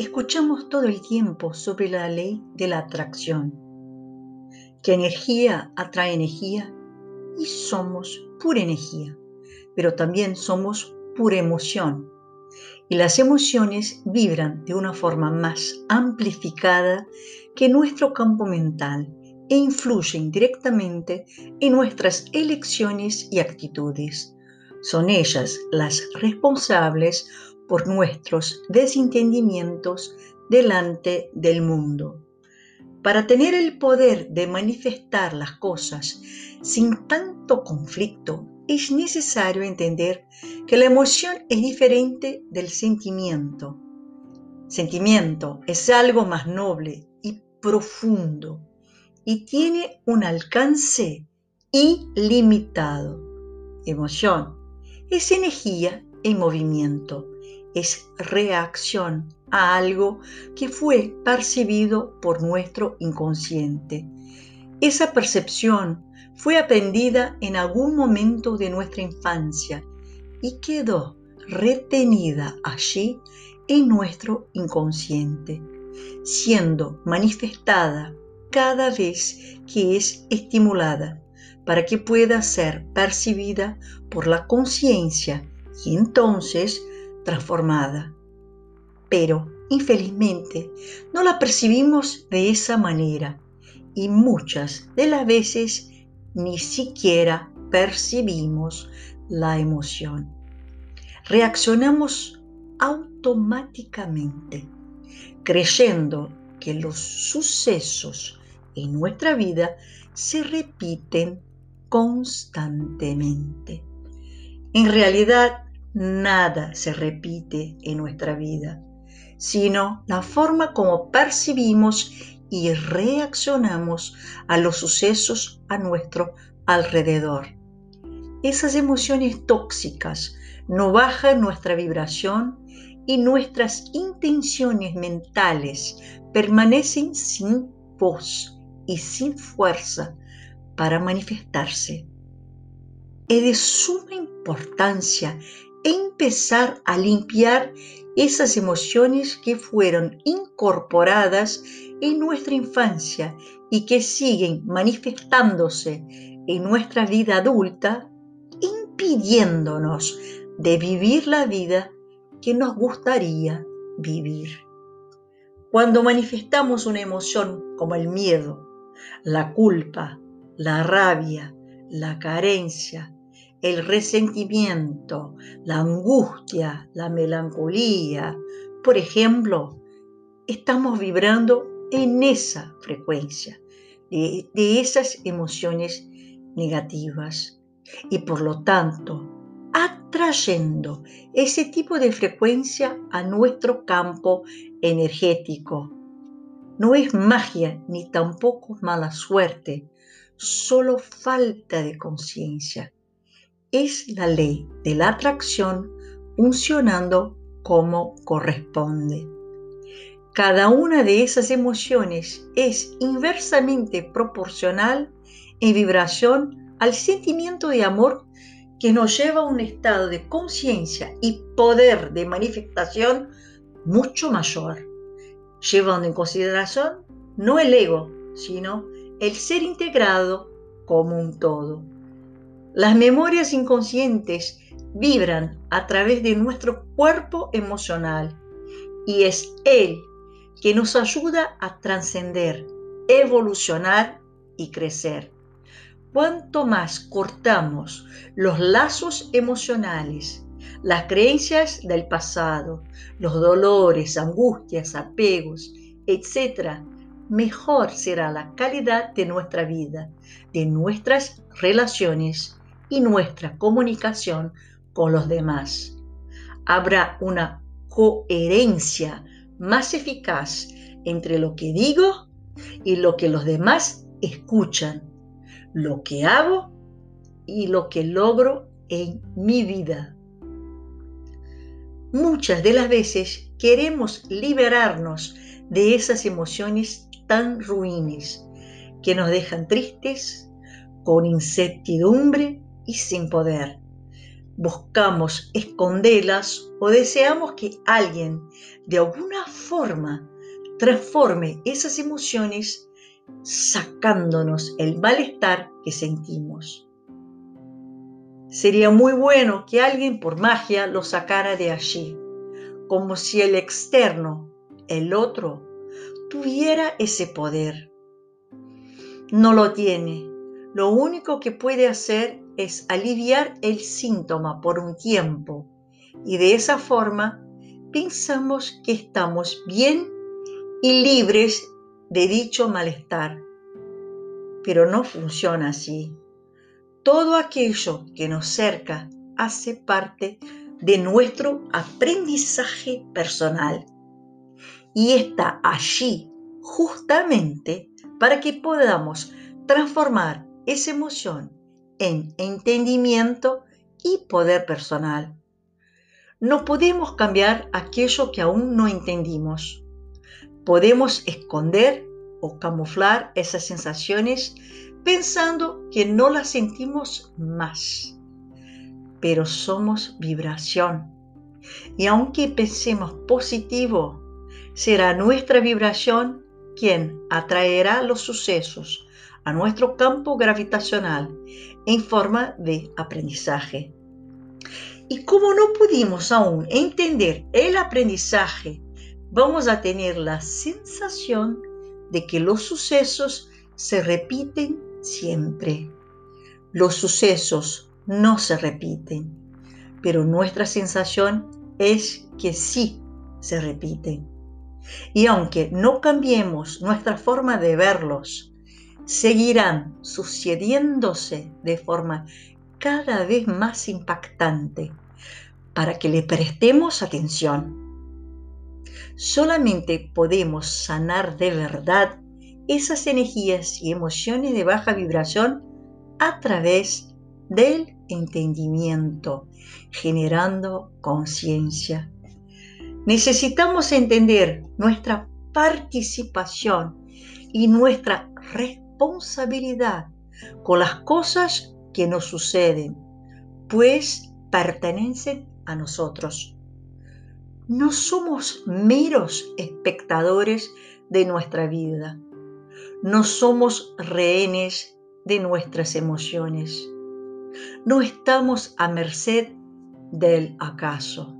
Escuchamos todo el tiempo sobre la ley de la atracción, que energía atrae energía y somos pura energía, pero también somos pura emoción. Y las emociones vibran de una forma más amplificada que nuestro campo mental e influyen directamente en nuestras elecciones y actitudes. Son ellas las responsables por nuestros desentendimientos delante del mundo. Para tener el poder de manifestar las cosas sin tanto conflicto, es necesario entender que la emoción es diferente del sentimiento. Sentimiento es algo más noble y profundo y tiene un alcance ilimitado. Emoción es energía en movimiento, es reacción a algo que fue percibido por nuestro inconsciente. Esa percepción fue aprendida en algún momento de nuestra infancia y quedó retenida allí en nuestro inconsciente, siendo manifestada cada vez que es estimulada para que pueda ser percibida por la conciencia y entonces transformada. Pero, infelizmente, no la percibimos de esa manera y muchas de las veces ni siquiera percibimos la emoción. Reaccionamos automáticamente, creyendo que los sucesos en nuestra vida se repiten constantemente. En realidad, nada se repite en nuestra vida, sino la forma como percibimos y reaccionamos a los sucesos a nuestro alrededor. Esas emociones tóxicas no bajan nuestra vibración y nuestras intenciones mentales permanecen sin voz y sin fuerza para manifestarse. Es de suma importancia empezar a limpiar esas emociones que fueron incorporadas en nuestra infancia y que siguen manifestándose en nuestra vida adulta, impidiéndonos de vivir la vida que nos gustaría vivir. Cuando manifestamos una emoción como el miedo, la culpa, la rabia, la carencia, el resentimiento, la angustia, la melancolía, por ejemplo, estamos vibrando en esa frecuencia, de, esas emociones negativas. Y por lo tanto atrayendo ese tipo de frecuencia a nuestro campo energético. No es magia ni tampoco mala suerte, solo falta de conciencia es la ley de la atracción funcionando como corresponde. Cada una de esas emociones es inversamente proporcional en vibración al sentimiento de amor que nos lleva a un estado de conciencia y poder de manifestación mucho mayor, llevando en consideración no el ego, sino el ser integrado como un todo. Las memorias inconscientes vibran a través de nuestro cuerpo emocional y es Él que nos ayuda a trascender, evolucionar y crecer. Cuanto más cortamos los lazos emocionales, las creencias del pasado, los dolores, angustias, apegos, etc., mejor será la calidad de nuestra vida, de nuestras relaciones y nuestra comunicación con los demás. Habrá una coherencia más eficaz entre lo que digo y lo que los demás escuchan, lo que hago y lo que logro en mi vida. Muchas de las veces queremos liberarnos de esas emociones tan ruines que nos dejan tristes, con incertidumbre sin poder. buscamos esconderlas o deseamos que alguien de alguna forma transforme esas emociones sacándonos el malestar que sentimos. Sería muy bueno que alguien por magia lo sacara de allí, como si el externo, el otro, tuviera ese poder. No lo tiene. Lo único que puede hacer es aliviar el síntoma por un tiempo y de esa forma pensamos que estamos bien y libres de dicho malestar. Pero no funciona así. Todo aquello que nos cerca hace parte de nuestro aprendizaje personal y está allí justamente para que podamos transformar esa emoción en entendimiento y poder personal. No podemos cambiar aquello que aún no entendimos. Podemos esconder o camuflar esas sensaciones pensando que no las sentimos más. Pero somos vibración. Y aunque pensemos positivo, será nuestra vibración quien atraerá los sucesos a nuestro campo gravitacional en forma de aprendizaje. Y como no pudimos aún entender el aprendizaje, vamos a tener la sensación de que los sucesos se repiten siempre. Los sucesos no se repiten, pero nuestra sensación es que sí se repiten. Y aunque no cambiemos nuestra forma de verlos, seguirán sucediéndose de forma cada vez más impactante para que le prestemos atención. Solamente podemos sanar de verdad esas energías y emociones de baja vibración a través del entendimiento, generando conciencia. Necesitamos entender nuestra participación y nuestra responsabilidad con las cosas que nos suceden, pues pertenecen a nosotros. No somos meros espectadores de nuestra vida. No somos rehenes de nuestras emociones. No estamos a merced del acaso.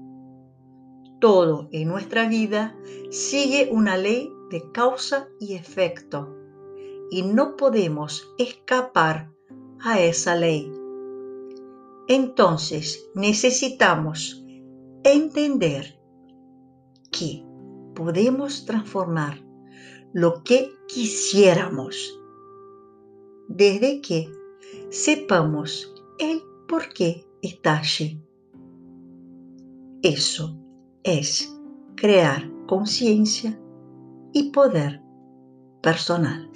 Todo en nuestra vida sigue una ley de causa y efecto y no podemos escapar a esa ley. Entonces necesitamos entender que podemos transformar lo que quisiéramos desde que sepamos el por qué está allí. Eso es crear conciencia y poder personal.